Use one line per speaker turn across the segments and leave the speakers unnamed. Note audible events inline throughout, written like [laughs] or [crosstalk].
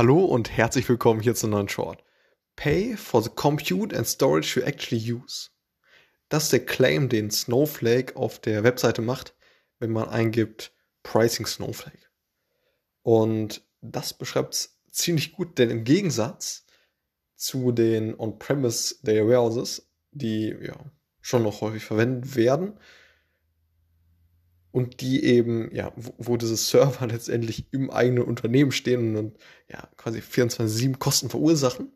Hallo und herzlich willkommen hier zum neuen Short. Pay for the compute and storage you actually use. Das ist der Claim, den Snowflake auf der Webseite macht, wenn man eingibt Pricing Snowflake. Und das beschreibt es ziemlich gut, denn im Gegensatz zu den On-Premise Data Warehouses, die ja schon noch häufig verwendet werden, und die eben, ja, wo, wo diese Server [laughs] letztendlich im eigenen Unternehmen stehen und ja, quasi 24-7 Kosten verursachen,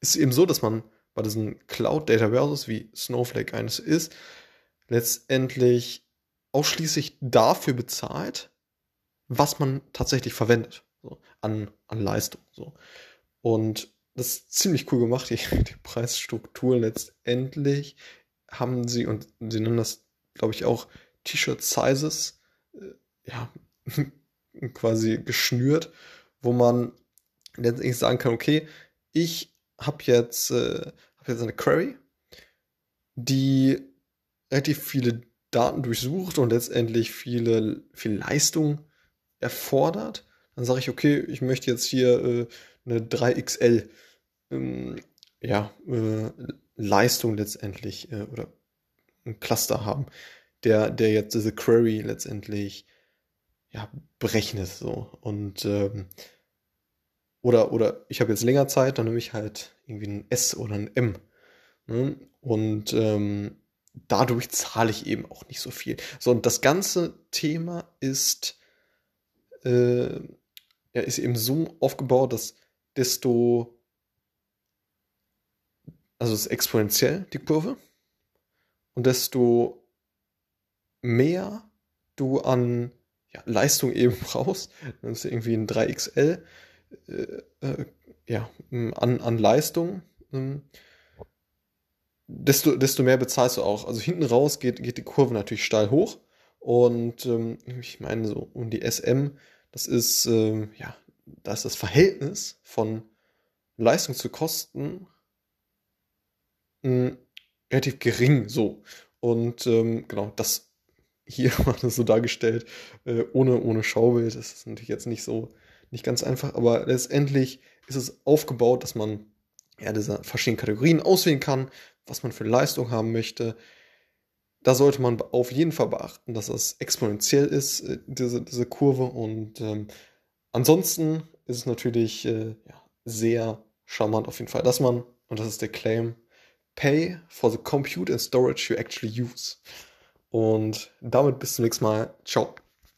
ist eben so, dass man bei diesen Cloud Data Warehouses, wie Snowflake eines ist, letztendlich ausschließlich dafür bezahlt, was man tatsächlich verwendet, so, an, an Leistung. So. Und das ist ziemlich cool gemacht, die, die Preisstruktur letztendlich haben sie, und sie nennen das, glaube ich, auch T-Shirt-Sizes äh, ja, [laughs] quasi geschnürt, wo man letztendlich sagen kann, okay, ich habe jetzt, äh, hab jetzt eine Query, die relativ viele Daten durchsucht und letztendlich viele, viel Leistung erfordert. Dann sage ich, okay, ich möchte jetzt hier äh, eine 3XL ähm, ja, äh, Leistung letztendlich äh, oder ein Cluster haben der, der jetzt diese Query letztendlich ja, berechnet. So. Und ähm, oder, oder ich habe jetzt länger Zeit, dann nehme ich halt irgendwie ein S oder ein M. Ne? Und ähm, dadurch zahle ich eben auch nicht so viel. So, und das ganze Thema ist, äh, ja, ist eben so aufgebaut, dass desto, also es ist exponentiell, die Kurve, und desto mehr du an ja, Leistung eben [laughs] brauchst, dann ist irgendwie ein 3XL äh, äh, ja, an, an Leistung, äh, desto, desto mehr bezahlst du auch. Also hinten raus geht, geht die Kurve natürlich steil hoch. Und ähm, ich meine, so um die SM, das ist, ähm, ja, da ist das Verhältnis von Leistung zu Kosten relativ gering so. Und ähm, genau, das hier [laughs] war das so dargestellt, äh, ohne, ohne Schaubild. Das ist natürlich jetzt nicht so, nicht ganz einfach, aber letztendlich ist es aufgebaut, dass man ja diese verschiedenen Kategorien auswählen kann, was man für Leistung haben möchte. Da sollte man auf jeden Fall beachten, dass das exponentiell ist, äh, diese, diese Kurve. Und ähm, ansonsten ist es natürlich äh, ja, sehr charmant auf jeden Fall, dass man, und das ist der Claim, pay for the compute and storage you actually use. Und damit bis zum nächsten Mal. Ciao.